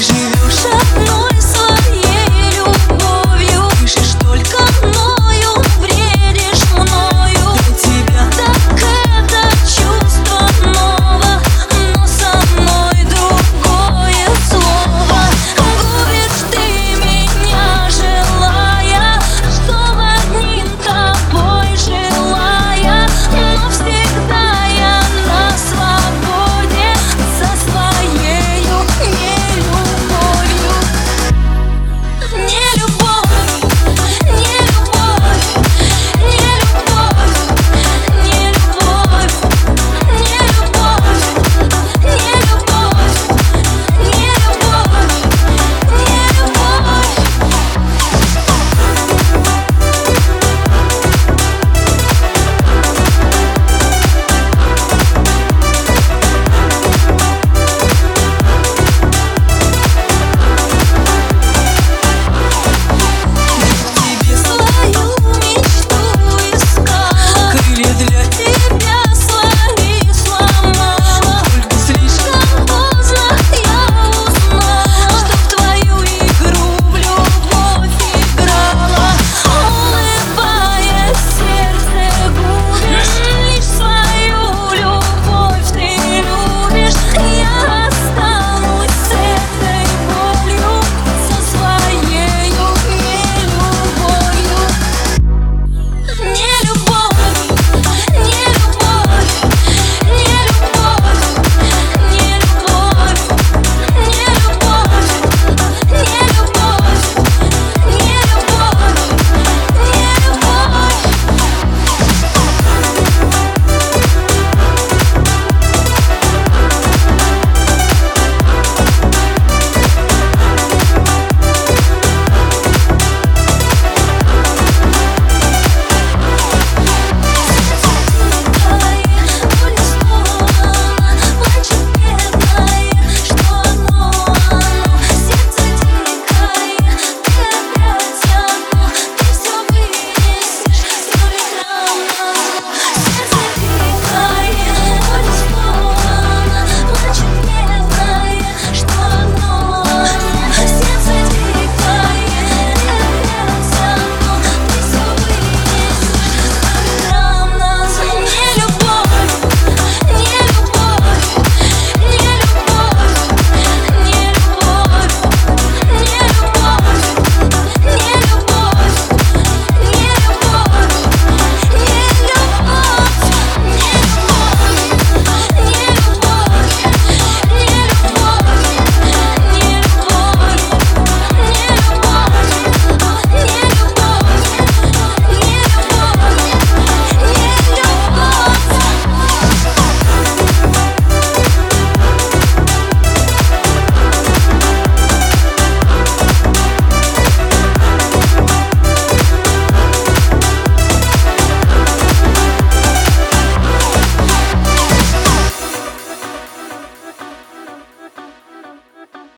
живешь одной.